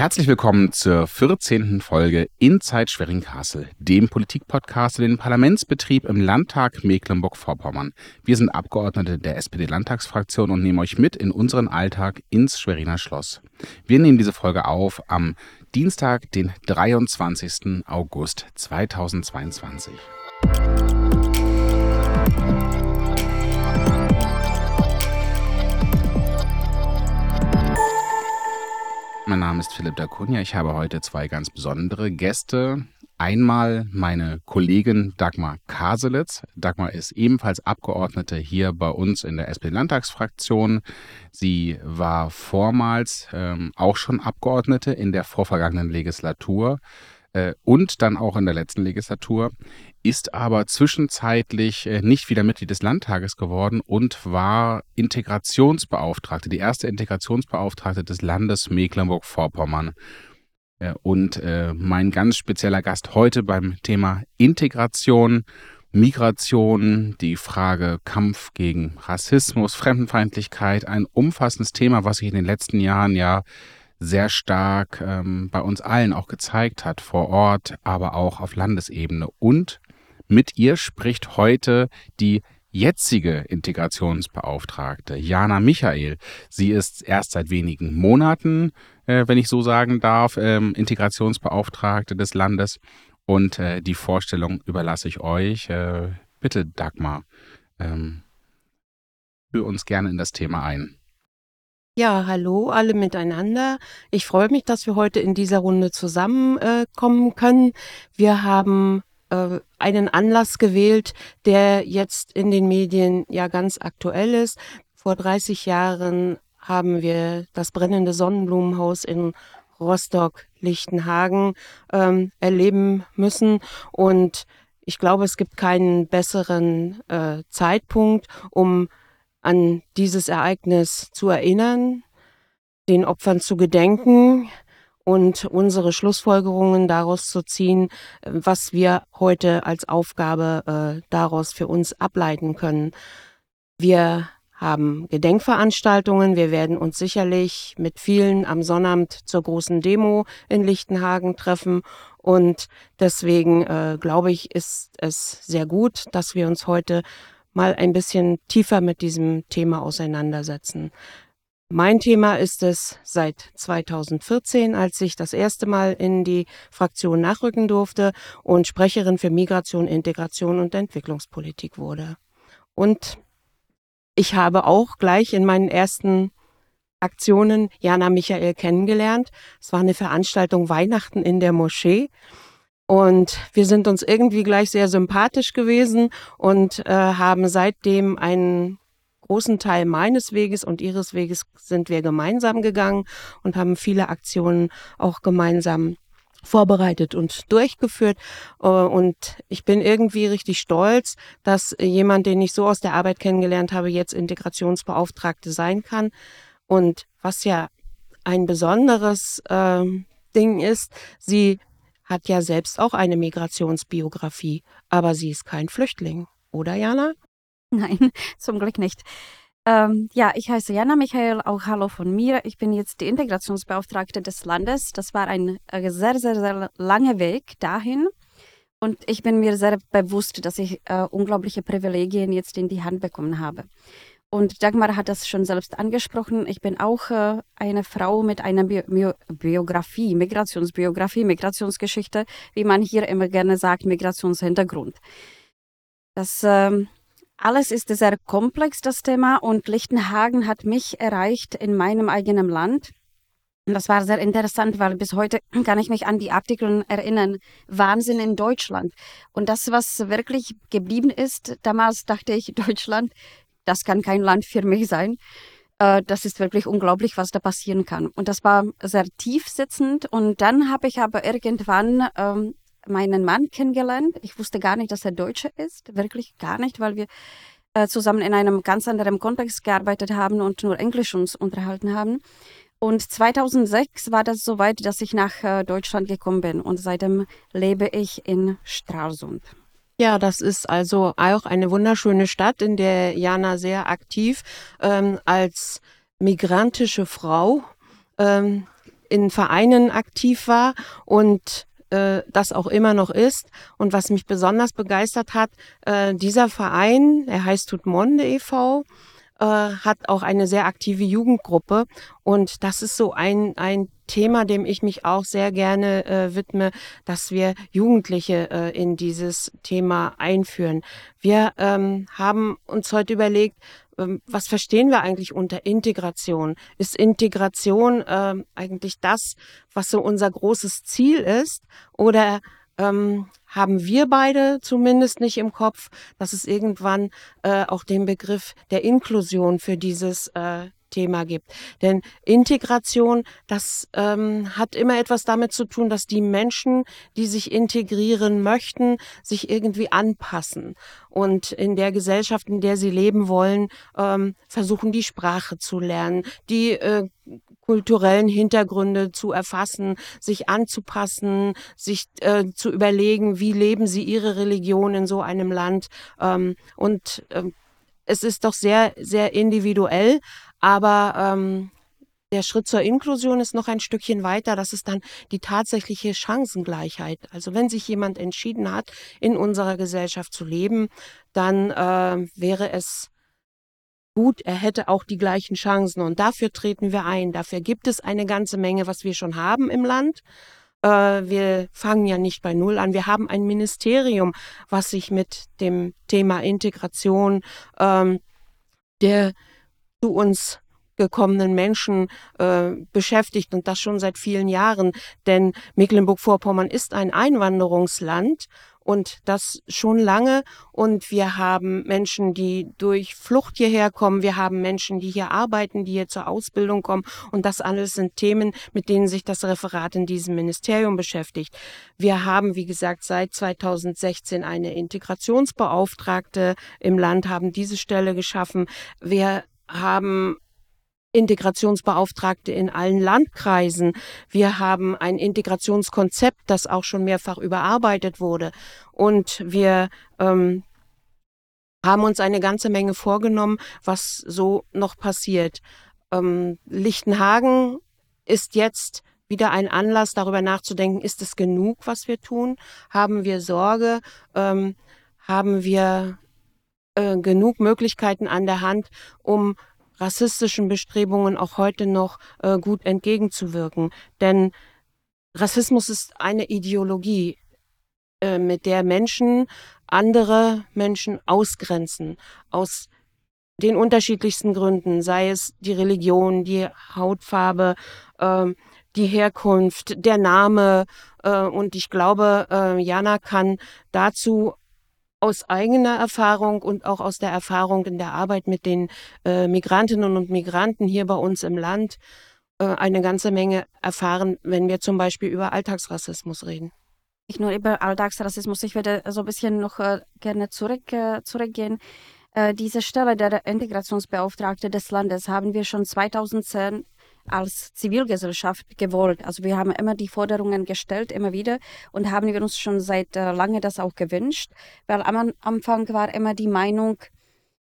Herzlich willkommen zur 14. Folge Inside Schwerin-Kassel, dem Politikpodcast für den Parlamentsbetrieb im Landtag Mecklenburg-Vorpommern. Wir sind Abgeordnete der SPD-Landtagsfraktion und nehmen euch mit in unseren Alltag ins Schweriner Schloss. Wir nehmen diese Folge auf am Dienstag, den 23. August 2022. Mein Name ist Philipp Dacunia. Ich habe heute zwei ganz besondere Gäste. Einmal meine Kollegin Dagmar Kaselitz. Dagmar ist ebenfalls Abgeordnete hier bei uns in der SPD-Landtagsfraktion. Sie war vormals ähm, auch schon Abgeordnete in der vorvergangenen Legislatur äh, und dann auch in der letzten Legislatur ist aber zwischenzeitlich äh, nicht wieder Mitglied des Landtages geworden und war Integrationsbeauftragte, die erste Integrationsbeauftragte des Landes Mecklenburg-Vorpommern. Äh, und äh, mein ganz spezieller Gast heute beim Thema Integration, Migration, die Frage Kampf gegen Rassismus, Fremdenfeindlichkeit, ein umfassendes Thema, was sich in den letzten Jahren ja sehr stark ähm, bei uns allen auch gezeigt hat, vor Ort, aber auch auf Landesebene. Und mit ihr spricht heute die jetzige Integrationsbeauftragte, Jana Michael. Sie ist erst seit wenigen Monaten, äh, wenn ich so sagen darf, ähm, Integrationsbeauftragte des Landes. Und äh, die Vorstellung überlasse ich euch. Äh, bitte, Dagmar, ähm, führe uns gerne in das Thema ein. Ja, hallo alle miteinander. Ich freue mich, dass wir heute in dieser Runde zusammenkommen können. Wir haben äh, einen Anlass gewählt, der jetzt in den Medien ja ganz aktuell ist. Vor 30 Jahren haben wir das brennende Sonnenblumenhaus in Rostock-Lichtenhagen ähm, erleben müssen. Und ich glaube, es gibt keinen besseren äh, Zeitpunkt, um an dieses Ereignis zu erinnern, den Opfern zu gedenken, und unsere Schlussfolgerungen daraus zu ziehen, was wir heute als Aufgabe äh, daraus für uns ableiten können. Wir haben Gedenkveranstaltungen. Wir werden uns sicherlich mit vielen am Sonnabend zur großen Demo in Lichtenhagen treffen. Und deswegen äh, glaube ich, ist es sehr gut, dass wir uns heute mal ein bisschen tiefer mit diesem Thema auseinandersetzen. Mein Thema ist es seit 2014, als ich das erste Mal in die Fraktion nachrücken durfte und Sprecherin für Migration, Integration und Entwicklungspolitik wurde. Und ich habe auch gleich in meinen ersten Aktionen Jana Michael kennengelernt. Es war eine Veranstaltung Weihnachten in der Moschee. Und wir sind uns irgendwie gleich sehr sympathisch gewesen und äh, haben seitdem einen großen Teil meines Weges und ihres Weges sind wir gemeinsam gegangen und haben viele Aktionen auch gemeinsam vorbereitet und durchgeführt. Äh, und ich bin irgendwie richtig stolz, dass jemand, den ich so aus der Arbeit kennengelernt habe, jetzt Integrationsbeauftragte sein kann. Und was ja ein besonderes äh, Ding ist, sie hat ja selbst auch eine Migrationsbiografie, aber sie ist kein Flüchtling, oder Jana? Nein, zum Glück nicht. Ähm, ja, ich heiße Jana Michael, auch hallo von mir. Ich bin jetzt die Integrationsbeauftragte des Landes. Das war ein äh, sehr, sehr, sehr langer Weg dahin. Und ich bin mir sehr bewusst, dass ich äh, unglaubliche Privilegien jetzt in die Hand bekommen habe. Und Dagmar hat das schon selbst angesprochen. Ich bin auch äh, eine Frau mit einer Bi Bio Biografie, Migrationsbiografie, Migrationsgeschichte, wie man hier immer gerne sagt, Migrationshintergrund. Das ähm, alles ist sehr komplex, das Thema, und Lichtenhagen hat mich erreicht in meinem eigenen Land. Und das war sehr interessant, weil bis heute kann ich mich an die Artikel erinnern. Wahnsinn in Deutschland. Und das, was wirklich geblieben ist, damals dachte ich, Deutschland, das kann kein Land für mich sein. Äh, das ist wirklich unglaublich, was da passieren kann. Und das war sehr tief sitzend. Und dann habe ich aber irgendwann ähm, meinen Mann kennengelernt. Ich wusste gar nicht, dass er Deutscher ist, wirklich gar nicht, weil wir äh, zusammen in einem ganz anderen Kontext gearbeitet haben und nur Englisch uns unterhalten haben. Und 2006 war das soweit, dass ich nach äh, Deutschland gekommen bin und seitdem lebe ich in Stralsund. Ja, das ist also auch eine wunderschöne Stadt, in der Jana sehr aktiv ähm, als migrantische Frau ähm, in Vereinen aktiv war und äh, das auch immer noch ist. Und was mich besonders begeistert hat, äh, dieser Verein, er heißt Tutmonde e.V., äh, hat auch eine sehr aktive Jugendgruppe. Und das ist so ein, ein Thema, dem ich mich auch sehr gerne äh, widme, dass wir Jugendliche äh, in dieses Thema einführen. Wir ähm, haben uns heute überlegt, was verstehen wir eigentlich unter Integration? Ist Integration äh, eigentlich das, was so unser großes Ziel ist? Oder ähm, haben wir beide zumindest nicht im Kopf, dass es irgendwann äh, auch den Begriff der Inklusion für dieses äh, Thema gibt. Denn Integration, das ähm, hat immer etwas damit zu tun, dass die Menschen, die sich integrieren möchten, sich irgendwie anpassen und in der Gesellschaft, in der sie leben wollen, ähm, versuchen die Sprache zu lernen, die äh, kulturellen Hintergründe zu erfassen, sich anzupassen, sich äh, zu überlegen, wie leben sie ihre Religion in so einem Land. Ähm, und äh, es ist doch sehr, sehr individuell, aber ähm, der Schritt zur Inklusion ist noch ein Stückchen weiter. Das ist dann die tatsächliche Chancengleichheit. Also wenn sich jemand entschieden hat, in unserer Gesellschaft zu leben, dann äh, wäre es gut, er hätte auch die gleichen Chancen. Und dafür treten wir ein. Dafür gibt es eine ganze Menge, was wir schon haben im Land. Äh, wir fangen ja nicht bei Null an. Wir haben ein Ministerium, was sich mit dem Thema Integration ähm, der zu uns gekommenen Menschen äh, beschäftigt und das schon seit vielen Jahren. Denn Mecklenburg-Vorpommern ist ein Einwanderungsland und das schon lange. Und wir haben Menschen, die durch Flucht hierher kommen. Wir haben Menschen, die hier arbeiten, die hier zur Ausbildung kommen. Und das alles sind Themen, mit denen sich das Referat in diesem Ministerium beschäftigt. Wir haben, wie gesagt, seit 2016 eine Integrationsbeauftragte im Land, haben diese Stelle geschaffen. Wir haben Integrationsbeauftragte in allen Landkreisen. Wir haben ein Integrationskonzept, das auch schon mehrfach überarbeitet wurde. Und wir ähm, haben uns eine ganze Menge vorgenommen, was so noch passiert. Ähm, Lichtenhagen ist jetzt wieder ein Anlass, darüber nachzudenken, ist es genug, was wir tun? Haben wir Sorge? Ähm, haben wir äh, genug Möglichkeiten an der Hand, um rassistischen Bestrebungen auch heute noch äh, gut entgegenzuwirken. Denn Rassismus ist eine Ideologie, äh, mit der Menschen andere Menschen ausgrenzen, aus den unterschiedlichsten Gründen, sei es die Religion, die Hautfarbe, äh, die Herkunft, der Name. Äh, und ich glaube, äh, Jana kann dazu aus eigener Erfahrung und auch aus der Erfahrung in der Arbeit mit den äh, Migrantinnen und Migranten hier bei uns im Land äh, eine ganze Menge erfahren, wenn wir zum Beispiel über Alltagsrassismus reden. Nicht nur über Alltagsrassismus, ich würde so ein bisschen noch äh, gerne zurück, äh, zurückgehen. Äh, diese Stelle der Integrationsbeauftragte des Landes haben wir schon 2010 als Zivilgesellschaft gewollt. Also wir haben immer die Forderungen gestellt, immer wieder und haben wir uns schon seit äh, lange das auch gewünscht, weil am Anfang war immer die Meinung,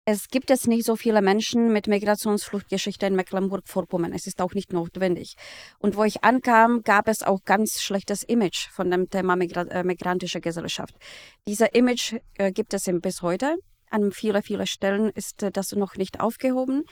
es gibt es nicht so viele Menschen mit Migrationsfluchtgeschichte in Mecklenburg-Vorpommern. Es ist auch nicht notwendig. Und wo ich ankam, gab es auch ganz schlechtes Image von dem Thema Migra äh, migrantische Gesellschaft. Dieser Image äh, gibt es bis heute. An vielen, vielen Stellen ist äh, das noch nicht aufgehoben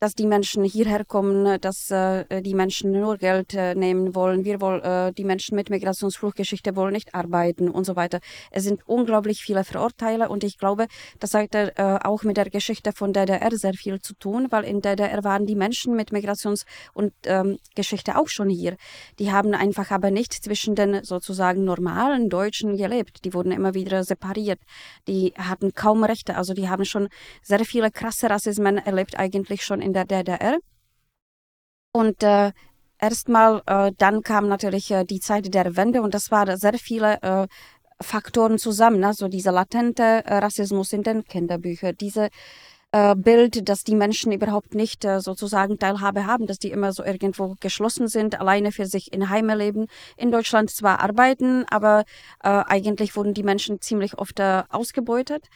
dass die Menschen hierher kommen, dass äh, die Menschen nur Geld äh, nehmen wollen. Wir wollen, äh, die Menschen mit Migrationsfluchtgeschichte wollen nicht arbeiten und so weiter. Es sind unglaublich viele Vorurteile und ich glaube, das hat äh, auch mit der Geschichte von DDR sehr viel zu tun, weil in DDR waren die Menschen mit Migrations- und ähm, Geschichte auch schon hier. Die haben einfach aber nicht zwischen den sozusagen normalen Deutschen gelebt. Die wurden immer wieder separiert. Die hatten kaum Rechte. Also die haben schon sehr viele krasse Rassismen erlebt eigentlich schon in in der DDR. Und äh, erstmal, äh, dann kam natürlich äh, die Zeit der Wende und das waren sehr viele äh, Faktoren zusammen. Also dieser latente äh, Rassismus in den Kinderbüchern, diese äh, Bild, dass die Menschen überhaupt nicht sozusagen Teilhabe haben, dass die immer so irgendwo geschlossen sind, alleine für sich in Heime leben. In Deutschland zwar arbeiten, aber eigentlich wurden die Menschen ziemlich oft ausgebeutet.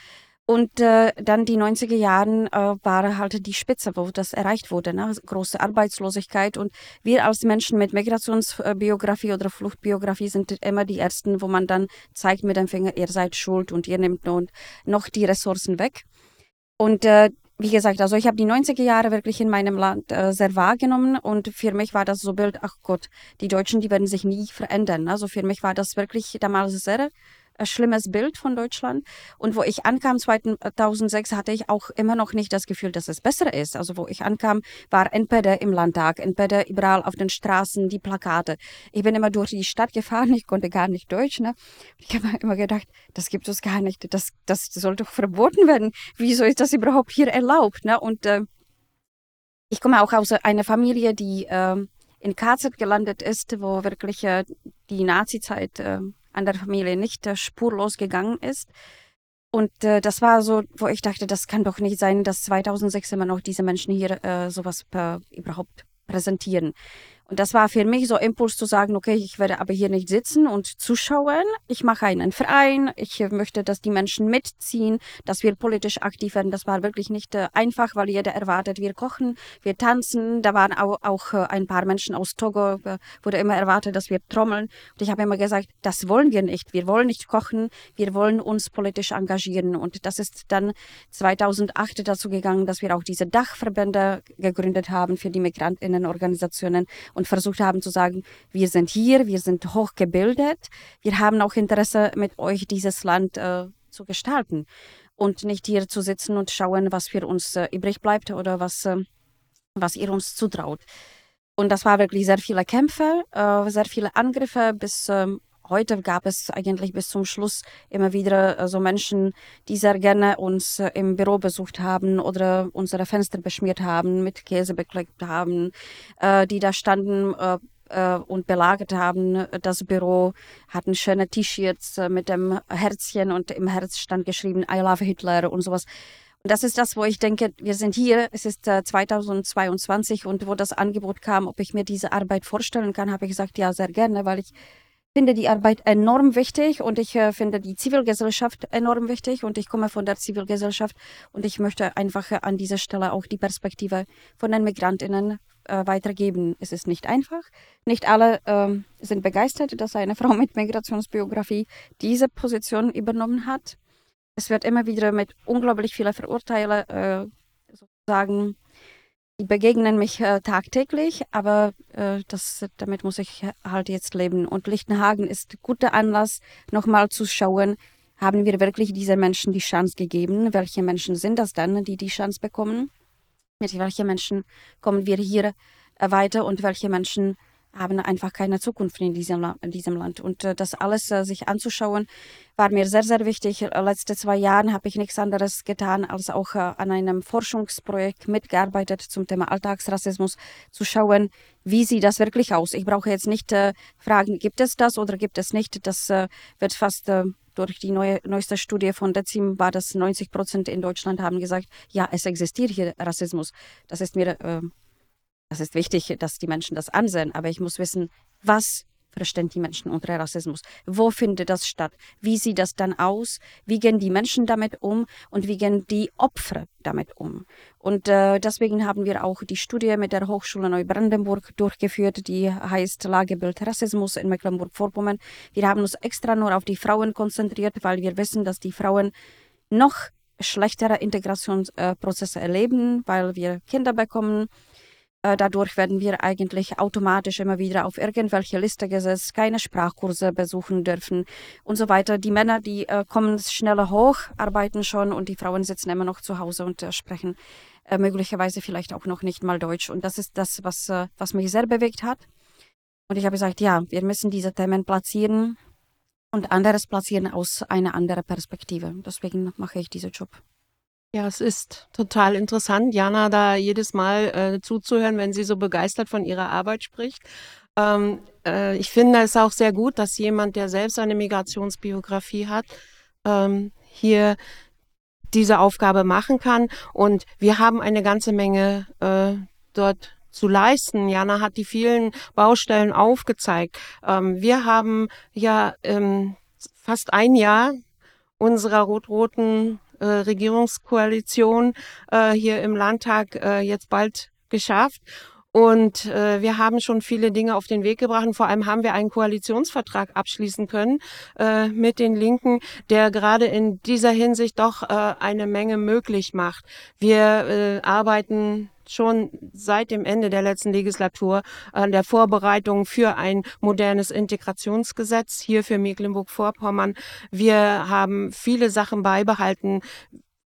Und äh, dann die 90er Jahren äh, war halt die Spitze, wo das erreicht wurde, ne? große Arbeitslosigkeit. Und wir als Menschen mit Migrationsbiografie oder Fluchtbiografie sind immer die Ersten, wo man dann zeigt mit dem Finger, ihr seid schuld und ihr nehmt noch die Ressourcen weg. Und äh, wie gesagt, also ich habe die 90er Jahre wirklich in meinem Land äh, sehr wahrgenommen und für mich war das so Bild, ach Gott, die Deutschen, die werden sich nie verändern. Also für mich war das wirklich damals sehr schlimmes Bild von Deutschland. Und wo ich ankam 2006, hatte ich auch immer noch nicht das Gefühl, dass es besser ist. Also wo ich ankam, war entweder im Landtag, entweder überall auf den Straßen die Plakate. Ich bin immer durch die Stadt gefahren, ich konnte gar nicht Deutsch. Ne? Ich habe immer gedacht, das gibt es gar nicht, das, das soll doch verboten werden. Wieso ist das überhaupt hier erlaubt? Ne? Und äh, ich komme auch aus einer Familie, die äh, in KZ gelandet ist, wo wirklich äh, die Nazi-Zeit äh, an der Familie nicht spurlos gegangen ist. Und äh, das war so, wo ich dachte, das kann doch nicht sein, dass 2006 immer noch diese Menschen hier äh, sowas äh, überhaupt präsentieren. Und das war für mich so Impuls zu sagen, okay, ich werde aber hier nicht sitzen und zuschauen. Ich mache einen Verein. Ich möchte, dass die Menschen mitziehen, dass wir politisch aktiv werden. Das war wirklich nicht äh, einfach, weil jeder erwartet, wir kochen, wir tanzen. Da waren auch, auch äh, ein paar Menschen aus Togo, äh, wurde immer erwartet, dass wir trommeln. Und ich habe immer gesagt, das wollen wir nicht. Wir wollen nicht kochen, wir wollen uns politisch engagieren. Und das ist dann 2008 dazu gegangen, dass wir auch diese Dachverbände gegründet haben für die Migrantinnenorganisationen und versucht haben zu sagen, wir sind hier, wir sind hochgebildet, wir haben auch Interesse mit euch dieses Land äh, zu gestalten und nicht hier zu sitzen und schauen, was für uns äh, übrig bleibt oder was, äh, was ihr uns zutraut. Und das war wirklich sehr viele Kämpfe, äh, sehr viele Angriffe bis ähm, heute gab es eigentlich bis zum Schluss immer wieder äh, so Menschen, die sehr gerne uns äh, im Büro besucht haben oder unsere Fenster beschmiert haben, mit Käse beklebt haben, äh, die da standen und belagert haben das Büro, hatten schöne T-Shirts mit dem Herzchen und im Herz stand geschrieben I love Hitler und sowas. Und das ist das, wo ich denke, wir sind hier, es ist 2022 und wo das Angebot kam, ob ich mir diese Arbeit vorstellen kann, habe ich gesagt, ja, sehr gerne, weil ich finde die Arbeit enorm wichtig und ich äh, finde die Zivilgesellschaft enorm wichtig und ich komme von der Zivilgesellschaft und ich möchte einfach äh, an dieser Stelle auch die Perspektive von den Migrantinnen äh, weitergeben. Es ist nicht einfach. Nicht alle ähm, sind begeistert, dass eine Frau mit Migrationsbiografie diese Position übernommen hat. Es wird immer wieder mit unglaublich vielen Verurteilen äh, sozusagen die begegnen mich äh, tagtäglich, aber äh, das, damit muss ich halt jetzt leben. Und Lichtenhagen ist guter Anlass, nochmal zu schauen, haben wir wirklich diesen Menschen die Chance gegeben? Welche Menschen sind das dann, die die Chance bekommen? Mit welchen Menschen kommen wir hier weiter und welche Menschen haben einfach keine Zukunft in diesem, in diesem Land. Und äh, das alles äh, sich anzuschauen, war mir sehr, sehr wichtig. Äh, letzte zwei Jahre habe ich nichts anderes getan, als auch äh, an einem Forschungsprojekt mitgearbeitet zum Thema Alltagsrassismus, zu schauen, wie sieht das wirklich aus. Ich brauche jetzt nicht äh, fragen, gibt es das oder gibt es nicht. Das äh, wird fast durch die neue, neueste Studie von Dezim war das 90 Prozent in Deutschland haben gesagt, ja, es existiert hier Rassismus. Das ist mir das ist wichtig, dass die Menschen das ansehen, aber ich muss wissen, was verstehen die Menschen unter Rassismus? Wo findet das statt? Wie sieht das dann aus? Wie gehen die Menschen damit um und wie gehen die Opfer damit um? Und äh, deswegen haben wir auch die Studie mit der Hochschule Neubrandenburg durchgeführt, die heißt Lagebild Rassismus in Mecklenburg-Vorpommern. Wir haben uns extra nur auf die Frauen konzentriert, weil wir wissen, dass die Frauen noch schlechtere Integrationsprozesse erleben, weil wir Kinder bekommen dadurch werden wir eigentlich automatisch immer wieder auf irgendwelche Liste gesetzt, keine Sprachkurse besuchen dürfen und so weiter. Die Männer, die äh, kommen schneller hoch, arbeiten schon und die Frauen sitzen immer noch zu Hause und äh, sprechen äh, möglicherweise vielleicht auch noch nicht mal Deutsch. Und das ist das, was, äh, was mich sehr bewegt hat. Und ich habe gesagt, ja, wir müssen diese Themen platzieren und anderes platzieren aus einer anderen Perspektive. Deswegen mache ich diesen Job. Ja, es ist total interessant, Jana da jedes Mal äh, zuzuhören, wenn sie so begeistert von ihrer Arbeit spricht. Ähm, äh, ich finde es auch sehr gut, dass jemand, der selbst eine Migrationsbiografie hat, ähm, hier diese Aufgabe machen kann. Und wir haben eine ganze Menge äh, dort zu leisten. Jana hat die vielen Baustellen aufgezeigt. Ähm, wir haben ja ähm, fast ein Jahr unserer rot-roten äh, Regierungskoalition äh, hier im Landtag äh, jetzt bald geschafft. Und äh, wir haben schon viele Dinge auf den Weg gebracht. Und vor allem haben wir einen Koalitionsvertrag abschließen können äh, mit den Linken, der gerade in dieser Hinsicht doch äh, eine Menge möglich macht. Wir äh, arbeiten schon seit dem Ende der letzten Legislatur an der Vorbereitung für ein modernes Integrationsgesetz hier für Mecklenburg-Vorpommern. Wir haben viele Sachen beibehalten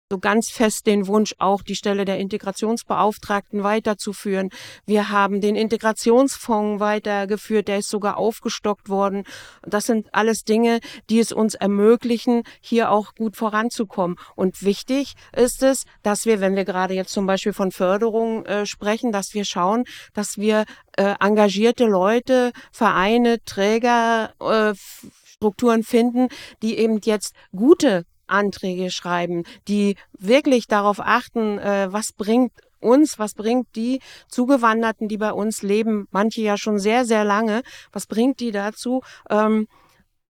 so ganz fest den Wunsch, auch die Stelle der Integrationsbeauftragten weiterzuführen. Wir haben den Integrationsfonds weitergeführt, der ist sogar aufgestockt worden. Das sind alles Dinge, die es uns ermöglichen, hier auch gut voranzukommen. Und wichtig ist es, dass wir, wenn wir gerade jetzt zum Beispiel von Förderung äh, sprechen, dass wir schauen, dass wir äh, engagierte Leute, Vereine, Träger, äh, Strukturen finden, die eben jetzt gute Anträge schreiben, die wirklich darauf achten, äh, was bringt uns, was bringt die Zugewanderten, die bei uns leben, manche ja schon sehr, sehr lange, was bringt die dazu, ähm,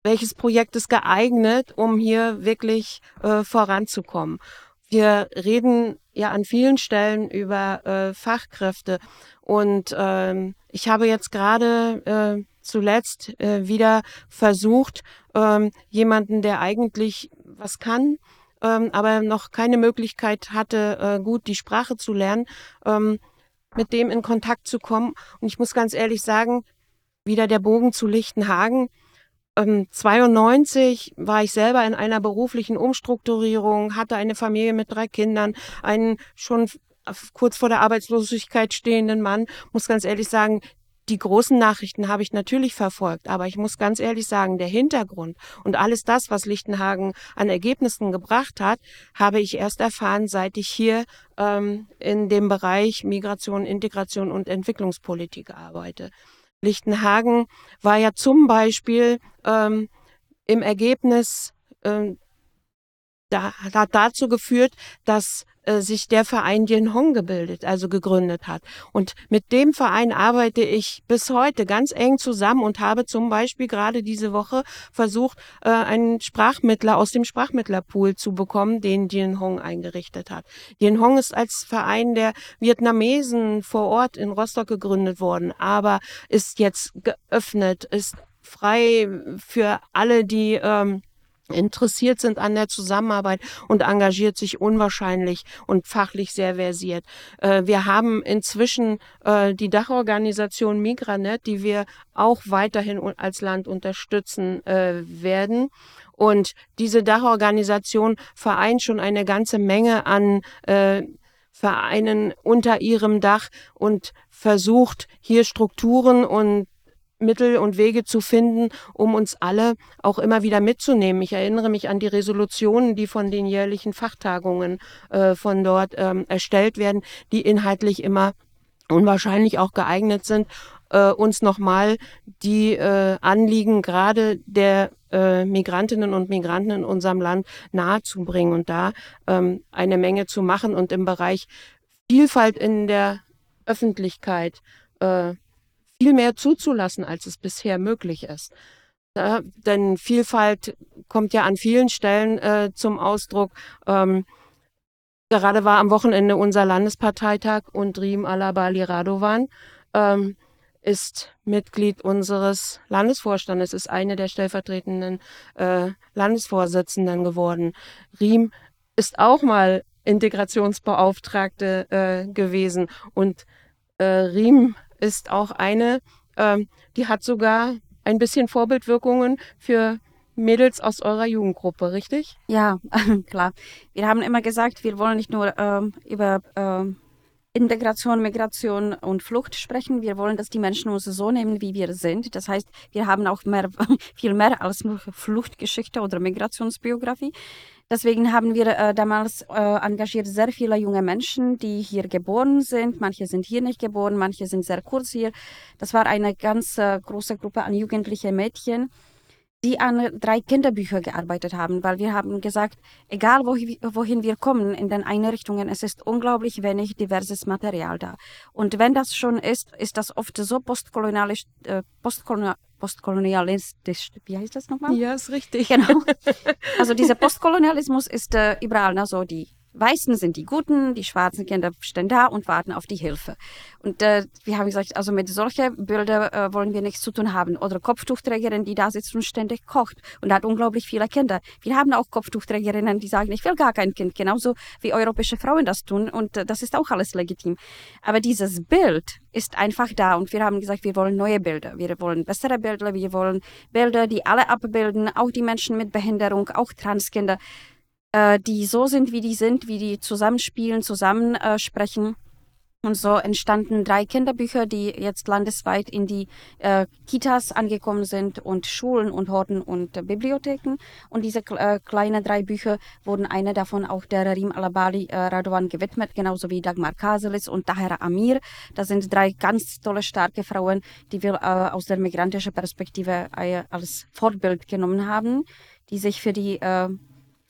welches Projekt ist geeignet, um hier wirklich äh, voranzukommen. Wir reden ja an vielen Stellen über äh, Fachkräfte und ähm, ich habe jetzt gerade äh, zuletzt äh, wieder versucht, ähm, jemanden, der eigentlich was kann, ähm, aber noch keine Möglichkeit hatte, äh, gut die Sprache zu lernen, ähm, mit dem in Kontakt zu kommen. Und ich muss ganz ehrlich sagen, wieder der Bogen zu Lichtenhagen. Ähm, 92 war ich selber in einer beruflichen Umstrukturierung, hatte eine Familie mit drei Kindern, einen schon kurz vor der Arbeitslosigkeit stehenden Mann, muss ganz ehrlich sagen, die großen Nachrichten habe ich natürlich verfolgt, aber ich muss ganz ehrlich sagen, der Hintergrund und alles das, was Lichtenhagen an Ergebnissen gebracht hat, habe ich erst erfahren, seit ich hier ähm, in dem Bereich Migration, Integration und Entwicklungspolitik arbeite. Lichtenhagen war ja zum Beispiel ähm, im Ergebnis ähm, da, hat dazu geführt, dass äh, sich der Verein Yin Hong gebildet, also gegründet hat. Und mit dem Verein arbeite ich bis heute ganz eng zusammen und habe zum Beispiel gerade diese Woche versucht, äh, einen Sprachmittler aus dem Sprachmittlerpool zu bekommen, den Yin Hong eingerichtet hat. Yin Hong ist als Verein der Vietnamesen vor Ort in Rostock gegründet worden, aber ist jetzt geöffnet, ist frei für alle, die ähm, interessiert sind an der Zusammenarbeit und engagiert sich unwahrscheinlich und fachlich sehr versiert. Äh, wir haben inzwischen äh, die Dachorganisation Migranet, die wir auch weiterhin als Land unterstützen äh, werden. Und diese Dachorganisation vereint schon eine ganze Menge an Vereinen unter ihrem Dach und versucht hier Strukturen und Mittel und Wege zu finden, um uns alle auch immer wieder mitzunehmen. Ich erinnere mich an die Resolutionen, die von den jährlichen Fachtagungen äh, von dort ähm, erstellt werden, die inhaltlich immer unwahrscheinlich auch geeignet sind, äh, uns nochmal die äh, Anliegen gerade der äh, Migrantinnen und Migranten in unserem Land nahezubringen und da ähm, eine Menge zu machen und im Bereich Vielfalt in der Öffentlichkeit äh, viel mehr zuzulassen, als es bisher möglich ist. Ja, denn Vielfalt kommt ja an vielen Stellen äh, zum Ausdruck. Ähm, gerade war am Wochenende unser Landesparteitag und Riem Alabali Radovan ähm, ist Mitglied unseres Landesvorstandes, ist eine der stellvertretenden äh, Landesvorsitzenden geworden. Riem ist auch mal Integrationsbeauftragte äh, gewesen und äh, Riem ist auch eine, ähm, die hat sogar ein bisschen Vorbildwirkungen für Mädels aus eurer Jugendgruppe, richtig? Ja, klar. Wir haben immer gesagt, wir wollen nicht nur ähm, über ähm, Integration, Migration und Flucht sprechen. Wir wollen, dass die Menschen uns so nehmen, wie wir sind. Das heißt, wir haben auch mehr, viel mehr als nur Fluchtgeschichte oder Migrationsbiografie. Deswegen haben wir äh, damals äh, engagiert sehr viele junge Menschen, die hier geboren sind. Manche sind hier nicht geboren, manche sind sehr kurz hier. Das war eine ganz äh, große Gruppe an jugendlichen Mädchen, die an drei Kinderbüchern gearbeitet haben, weil wir haben gesagt, egal wohin wir kommen in den Einrichtungen, es ist unglaublich wenig diverses Material da. Und wenn das schon ist, ist das oft so postkolonialisch, äh, postkolonial postkolonialistisch, wie heißt das nochmal? Ja, ist richtig. Genau. Also dieser Postkolonialismus ist äh, überall, ne, so die Weißen sind die Guten, die schwarzen Kinder stehen da und warten auf die Hilfe. Und äh, wir haben gesagt, also mit solchen Bildern äh, wollen wir nichts zu tun haben. Oder Kopftuchträgerin, die da sitzt und ständig kocht und hat unglaublich viele Kinder. Wir haben auch Kopftuchträgerinnen, die sagen, ich will gar kein Kind, genauso wie europäische Frauen das tun. Und äh, das ist auch alles legitim. Aber dieses Bild ist einfach da und wir haben gesagt, wir wollen neue Bilder. Wir wollen bessere Bilder, wir wollen Bilder, die alle abbilden, auch die Menschen mit Behinderung, auch Transkinder äh, die so sind, wie die sind, wie die zusammenspielen, zusammensprechen. Äh, und so entstanden drei Kinderbücher, die jetzt landesweit in die äh, Kitas angekommen sind und Schulen und Horten und äh, Bibliotheken. Und diese äh, kleinen drei Bücher wurden eine davon auch der Rim Alabali äh, Radovan gewidmet, genauso wie Dagmar Kaselis und Tahera Amir. Das sind drei ganz tolle, starke Frauen, die wir äh, aus der migrantischen Perspektive äh, als Vorbild genommen haben, die sich für die äh,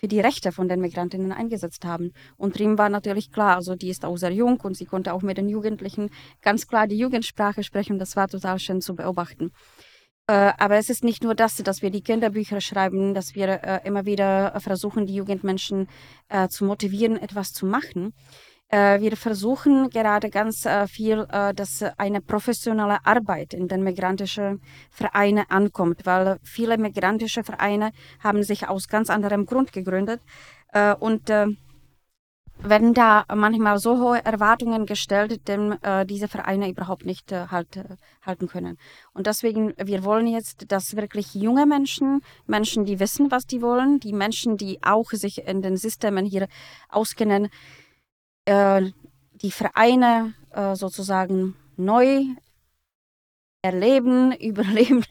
für die Rechte von den Migrantinnen eingesetzt haben. Und Rim war natürlich klar, also die ist auch sehr jung und sie konnte auch mit den Jugendlichen ganz klar die Jugendsprache sprechen. Das war total schön zu beobachten. Äh, aber es ist nicht nur das, dass wir die Kinderbücher schreiben, dass wir äh, immer wieder versuchen, die Jugendmenschen äh, zu motivieren, etwas zu machen. Äh, wir versuchen gerade ganz äh, viel, äh, dass eine professionelle Arbeit in den migrantischen Vereinen ankommt, weil viele migrantische Vereine haben sich aus ganz anderem Grund gegründet und werden da manchmal so hohe Erwartungen gestellt, äh, diese Vereine überhaupt nicht halt, halten können. Und deswegen, wir wollen jetzt, dass wirklich junge Menschen, Menschen, die wissen, was die wollen, die Menschen, die auch sich in den Systemen hier auskennen, äh, die Vereine äh, sozusagen neu erleben, überleben,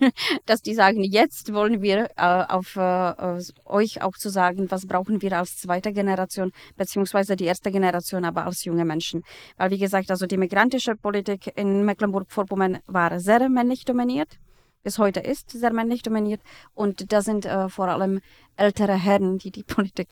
dass die sagen, jetzt wollen wir äh, auf äh, euch auch zu sagen, was brauchen wir als zweite Generation, beziehungsweise die erste Generation, aber als junge Menschen. Weil, wie gesagt, also die migrantische Politik in Mecklenburg-Vorpommern war sehr männlich dominiert bis heute ist, sehr männlich dominiert. Und da sind äh, vor allem ältere Herren, die die Politik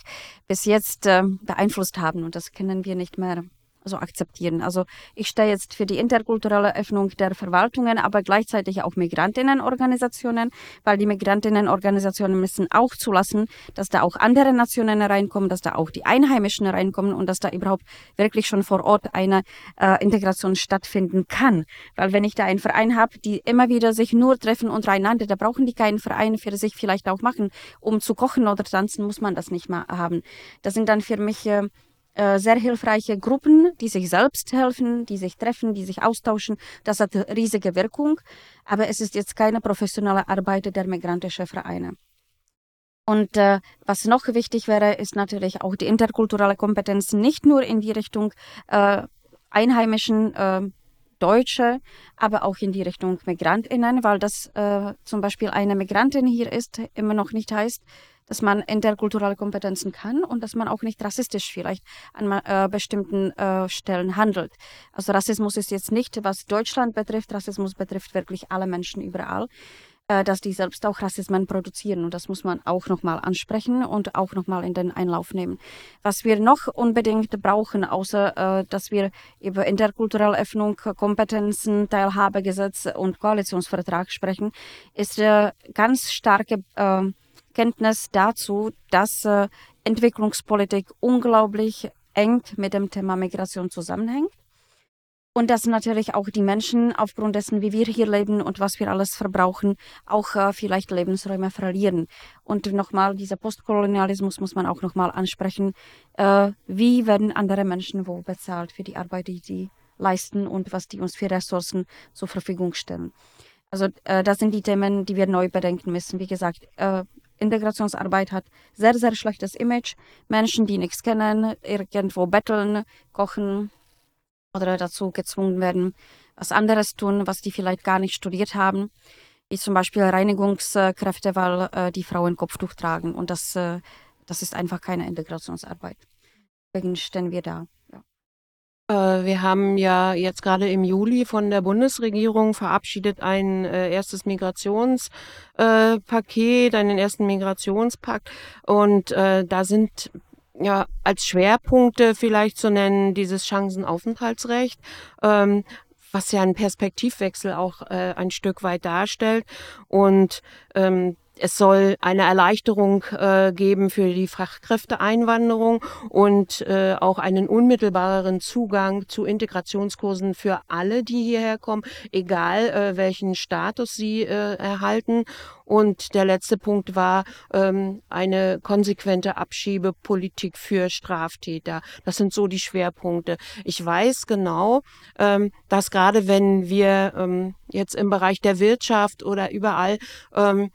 bis jetzt äh, beeinflusst haben. Und das können wir nicht mehr so akzeptieren. Also ich stehe jetzt für die interkulturelle Öffnung der Verwaltungen, aber gleichzeitig auch Migrantinnenorganisationen, weil die Migrantinnenorganisationen müssen auch zulassen, dass da auch andere Nationen reinkommen, dass da auch die Einheimischen reinkommen und dass da überhaupt wirklich schon vor Ort eine äh, Integration stattfinden kann. Weil wenn ich da einen Verein habe, die immer wieder sich nur treffen untereinander, da brauchen die keinen Verein für sich vielleicht auch machen, um zu kochen oder tanzen, muss man das nicht mal haben. Das sind dann für mich äh, äh, sehr hilfreiche Gruppen, die sich selbst helfen, die sich treffen, die sich austauschen. Das hat riesige Wirkung, aber es ist jetzt keine professionelle Arbeit der migrantischen Vereine. Und äh, was noch wichtig wäre, ist natürlich auch die interkulturelle Kompetenz, nicht nur in die Richtung äh, einheimischen äh, Deutsche, aber auch in die Richtung Migrantinnen, weil das äh, zum Beispiel eine Migrantin hier ist, immer noch nicht heißt, dass man interkulturelle Kompetenzen kann und dass man auch nicht rassistisch vielleicht an äh, bestimmten äh, Stellen handelt. Also Rassismus ist jetzt nicht, was Deutschland betrifft, Rassismus betrifft wirklich alle Menschen überall äh, dass die selbst auch Rassismen produzieren. Und das muss man auch nochmal ansprechen und auch nochmal in den Einlauf nehmen. Was wir noch unbedingt brauchen, außer äh, dass wir über interkulturelle Öffnung, Kompetenzen, Teilhabegesetz und Koalitionsvertrag sprechen, ist äh, ganz starke äh, Kenntnis dazu, dass äh, Entwicklungspolitik unglaublich eng mit dem Thema Migration zusammenhängt. Und dass natürlich auch die Menschen aufgrund dessen, wie wir hier leben und was wir alles verbrauchen, auch äh, vielleicht Lebensräume verlieren. Und nochmal, dieser Postkolonialismus muss man auch nochmal ansprechen. Äh, wie werden andere Menschen wo bezahlt für die Arbeit, die sie leisten und was die uns für Ressourcen zur Verfügung stellen? Also äh, das sind die Themen, die wir neu bedenken müssen. Wie gesagt, äh, Integrationsarbeit hat sehr, sehr schlechtes Image. Menschen, die nichts kennen, irgendwo betteln, kochen oder dazu gezwungen werden, was anderes tun, was die vielleicht gar nicht studiert haben. Wie zum Beispiel Reinigungskräfte, weil äh, die Frauen Kopftuch tragen. Und das, äh, das ist einfach keine Integrationsarbeit. Deswegen stehen wir da. Äh, wir haben ja jetzt gerade im Juli von der Bundesregierung verabschiedet ein äh, erstes Migrationspaket, äh, einen ersten Migrationspakt. Und äh, da sind ja als Schwerpunkte vielleicht zu nennen dieses Chancenaufenthaltsrecht. Ähm, was ja einen Perspektivwechsel auch äh, ein Stück weit darstellt. Und ähm, es soll eine Erleichterung äh, geben für die Fachkräfteeinwanderung und äh, auch einen unmittelbareren Zugang zu Integrationskursen für alle, die hierher kommen, egal äh, welchen Status sie äh, erhalten. Und der letzte Punkt war ähm, eine konsequente Abschiebepolitik für Straftäter. Das sind so die Schwerpunkte. Ich weiß genau, ähm, dass gerade wenn wir ähm, jetzt im Bereich der Wirtschaft oder überall ähm,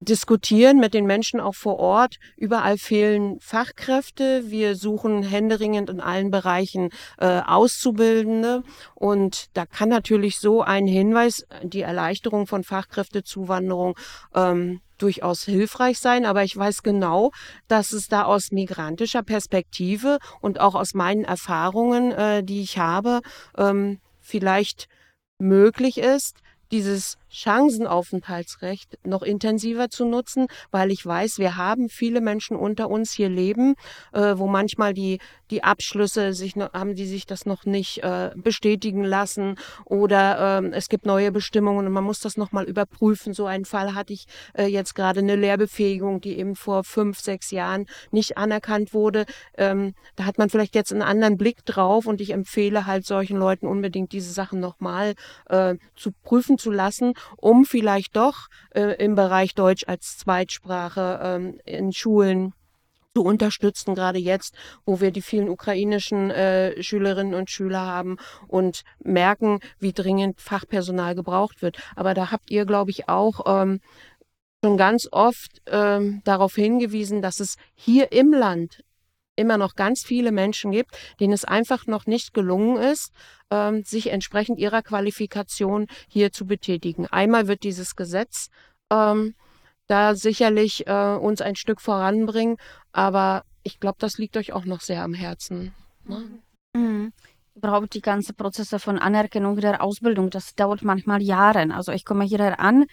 diskutieren mit den Menschen auch vor Ort. Überall fehlen Fachkräfte. Wir suchen händeringend in allen Bereichen äh, Auszubildende. Und da kann natürlich so ein Hinweis, die Erleichterung von Fachkräftezuwanderung, ähm, durchaus hilfreich sein, aber ich weiß genau, dass es da aus migrantischer Perspektive und auch aus meinen Erfahrungen, äh, die ich habe, ähm, vielleicht möglich ist, dieses Chancenaufenthaltsrecht noch intensiver zu nutzen, weil ich weiß, wir haben viele Menschen unter uns hier leben, äh, wo manchmal die, die Abschlüsse sich noch, haben die sich das noch nicht äh, bestätigen lassen oder äh, es gibt neue Bestimmungen und man muss das nochmal überprüfen. So einen Fall hatte ich äh, jetzt gerade eine Lehrbefähigung, die eben vor fünf, sechs Jahren nicht anerkannt wurde. Ähm, da hat man vielleicht jetzt einen anderen Blick drauf und ich empfehle halt solchen Leuten unbedingt diese Sachen nochmal äh, zu prüfen zu lassen um vielleicht doch äh, im Bereich Deutsch als Zweitsprache ähm, in Schulen zu unterstützen, gerade jetzt, wo wir die vielen ukrainischen äh, Schülerinnen und Schüler haben und merken, wie dringend Fachpersonal gebraucht wird. Aber da habt ihr, glaube ich, auch ähm, schon ganz oft ähm, darauf hingewiesen, dass es hier im Land immer noch ganz viele Menschen gibt, denen es einfach noch nicht gelungen ist, ähm, sich entsprechend ihrer Qualifikation hier zu betätigen. Einmal wird dieses Gesetz ähm, da sicherlich äh, uns ein Stück voranbringen, aber ich glaube, das liegt euch auch noch sehr am Herzen. Ne? Mhm. Überhaupt die ganzen Prozesse von Anerkennung der Ausbildung, das dauert manchmal Jahre. Also ich komme hierher an,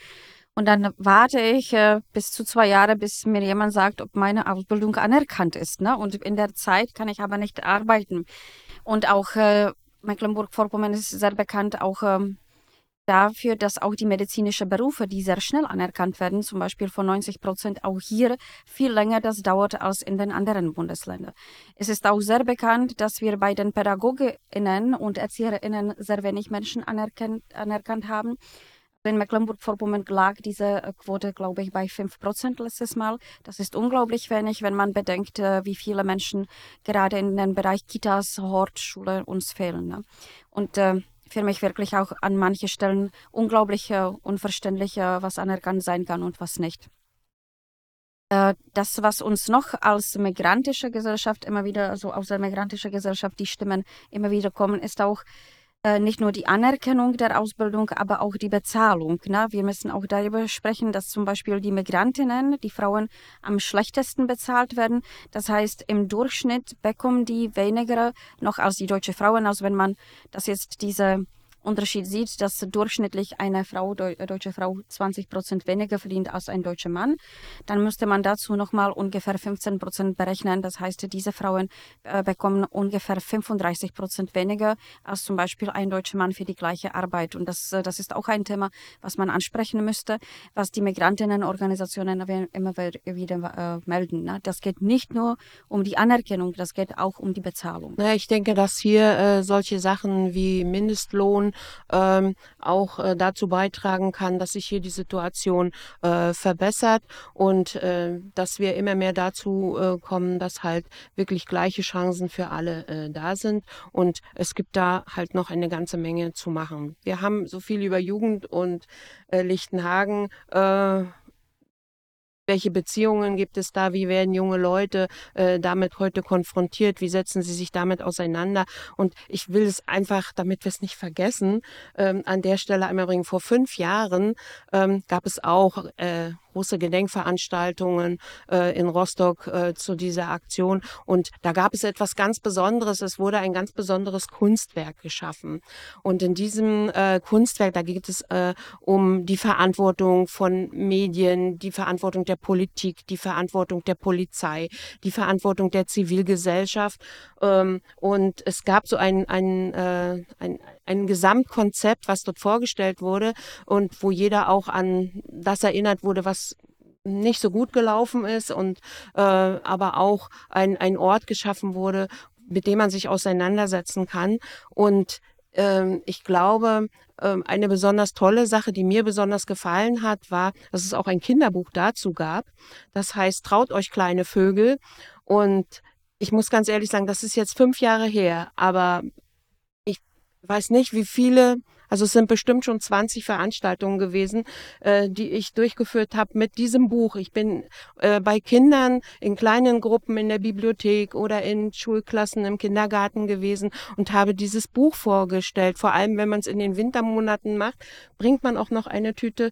und dann warte ich äh, bis zu zwei Jahre, bis mir jemand sagt, ob meine Ausbildung anerkannt ist. Ne? Und in der Zeit kann ich aber nicht arbeiten. Und auch äh, Mecklenburg-Vorpommern ist sehr bekannt auch ähm, dafür, dass auch die medizinischen Berufe, die sehr schnell anerkannt werden, zum Beispiel von 90 Prozent, auch hier viel länger das dauert als in den anderen Bundesländern. Es ist auch sehr bekannt, dass wir bei den PädagogInnen und ErzieherInnen sehr wenig Menschen anerkannt, anerkannt haben in Mecklenburg-Vorpommern lag diese äh, Quote, glaube ich, bei 5 Prozent letztes Mal. Das ist unglaublich wenig, wenn man bedenkt, äh, wie viele Menschen gerade in den Bereich Kitas, Hort, Schule uns fehlen. Ne? Und äh, für mich wirklich auch an manchen Stellen unglaublich unverständlich, was anerkannt sein kann und was nicht. Das, was uns noch als migrantische Gesellschaft immer wieder, also aus der migrantischen Gesellschaft, die Stimmen immer wieder kommen, ist auch nicht nur die Anerkennung der Ausbildung, aber auch die Bezahlung. Ne? Wir müssen auch darüber sprechen, dass zum Beispiel die Migrantinnen, die Frauen am schlechtesten bezahlt werden. Das heißt, im Durchschnitt bekommen die weniger noch als die deutsche Frauen. Also wenn man das jetzt diese Unterschied sieht, dass durchschnittlich eine Frau, eine deutsche Frau 20 Prozent weniger verdient als ein deutscher Mann, dann müsste man dazu nochmal ungefähr 15 Prozent berechnen. Das heißt, diese Frauen äh, bekommen ungefähr 35 Prozent weniger als zum Beispiel ein deutscher Mann für die gleiche Arbeit. Und das, äh, das ist auch ein Thema, was man ansprechen müsste, was die Migrantinnenorganisationen immer wieder äh, melden. Ne? Das geht nicht nur um die Anerkennung, das geht auch um die Bezahlung. Ja, ich denke, dass hier äh, solche Sachen wie Mindestlohn ähm, auch äh, dazu beitragen kann, dass sich hier die Situation äh, verbessert und äh, dass wir immer mehr dazu äh, kommen, dass halt wirklich gleiche Chancen für alle äh, da sind. Und es gibt da halt noch eine ganze Menge zu machen. Wir haben so viel über Jugend und äh, Lichtenhagen welche Beziehungen gibt es da? Wie werden junge Leute äh, damit heute konfrontiert? Wie setzen sie sich damit auseinander? Und ich will es einfach, damit wir es nicht vergessen, ähm, an der Stelle einmal bringen. Vor fünf Jahren ähm, gab es auch äh, große Gedenkveranstaltungen äh, in Rostock äh, zu dieser Aktion. Und da gab es etwas ganz Besonderes. Es wurde ein ganz besonderes Kunstwerk geschaffen. Und in diesem äh, Kunstwerk, da geht es äh, um die Verantwortung von Medien, die Verantwortung der Politik, die Verantwortung der Polizei, die Verantwortung der Zivilgesellschaft. Ähm, und es gab so ein, ein, äh, ein ein Gesamtkonzept, was dort vorgestellt wurde und wo jeder auch an das erinnert wurde, was nicht so gut gelaufen ist und äh, aber auch ein, ein Ort geschaffen wurde, mit dem man sich auseinandersetzen kann. Und ähm, ich glaube, ähm, eine besonders tolle Sache, die mir besonders gefallen hat, war, dass es auch ein Kinderbuch dazu gab. Das heißt, traut euch kleine Vögel. Und ich muss ganz ehrlich sagen, das ist jetzt fünf Jahre her, aber weiß nicht, wie viele also es sind bestimmt schon 20 Veranstaltungen gewesen, äh, die ich durchgeführt habe mit diesem Buch. Ich bin äh, bei Kindern in kleinen Gruppen in der Bibliothek oder in Schulklassen im Kindergarten gewesen und habe dieses Buch vorgestellt. Vor allem, wenn man es in den Wintermonaten macht, bringt man auch noch eine Tüte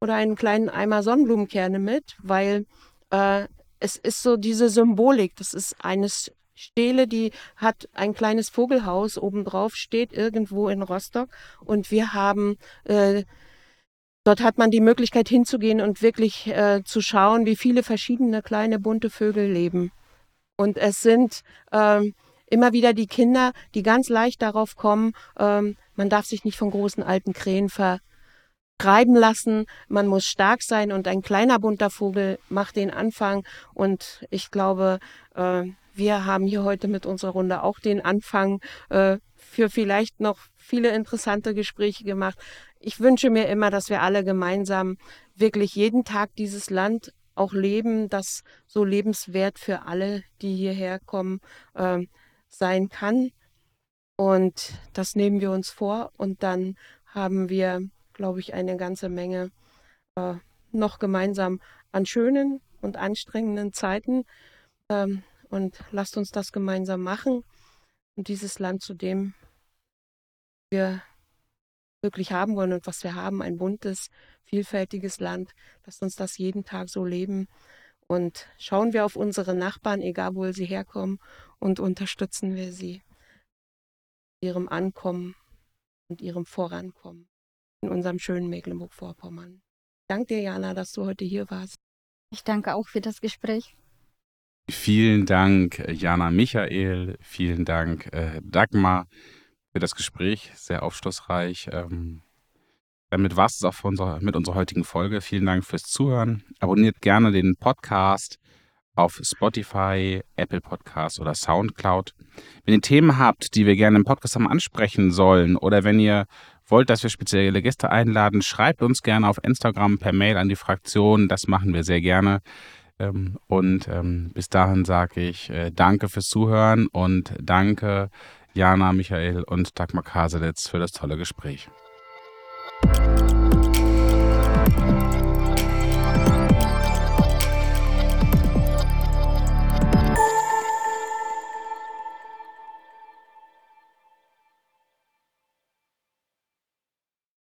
oder einen kleinen Eimer Sonnenblumenkerne mit, weil äh, es ist so diese Symbolik. Das ist eines Stele, die hat ein kleines Vogelhaus obendrauf, steht irgendwo in Rostock. Und wir haben, äh, dort hat man die Möglichkeit hinzugehen und wirklich äh, zu schauen, wie viele verschiedene kleine bunte Vögel leben. Und es sind äh, immer wieder die Kinder, die ganz leicht darauf kommen, ähm, man darf sich nicht von großen alten Krähen vertreiben lassen, man muss stark sein und ein kleiner bunter Vogel macht den Anfang. Und ich glaube, äh, wir haben hier heute mit unserer Runde auch den Anfang äh, für vielleicht noch viele interessante Gespräche gemacht. Ich wünsche mir immer, dass wir alle gemeinsam wirklich jeden Tag dieses Land auch leben, das so lebenswert für alle, die hierher kommen, äh, sein kann. Und das nehmen wir uns vor und dann haben wir, glaube ich, eine ganze Menge äh, noch gemeinsam an schönen und anstrengenden Zeiten. Ähm, und lasst uns das gemeinsam machen und dieses Land zu dem wir wirklich haben wollen und was wir haben, ein buntes, vielfältiges Land. Lasst uns das jeden Tag so leben und schauen wir auf unsere Nachbarn, egal wo sie herkommen, und unterstützen wir sie ihrem Ankommen und ihrem Vorankommen in unserem schönen Mecklenburg-Vorpommern. Danke dir, Jana, dass du heute hier warst. Ich danke auch für das Gespräch. Vielen Dank, Jana Michael. Vielen Dank, äh, Dagmar, für das Gespräch. Sehr aufschlussreich. Ähm, damit war es auch unserer, mit unserer heutigen Folge. Vielen Dank fürs Zuhören. Abonniert gerne den Podcast auf Spotify, Apple Podcast oder Soundcloud. Wenn ihr Themen habt, die wir gerne im Podcast haben ansprechen sollen oder wenn ihr wollt, dass wir spezielle Gäste einladen, schreibt uns gerne auf Instagram per Mail an die Fraktion. Das machen wir sehr gerne. Ähm, und ähm, bis dahin sage ich äh, danke fürs Zuhören und danke Jana, Michael und Dagmar Kaselitz für das tolle Gespräch.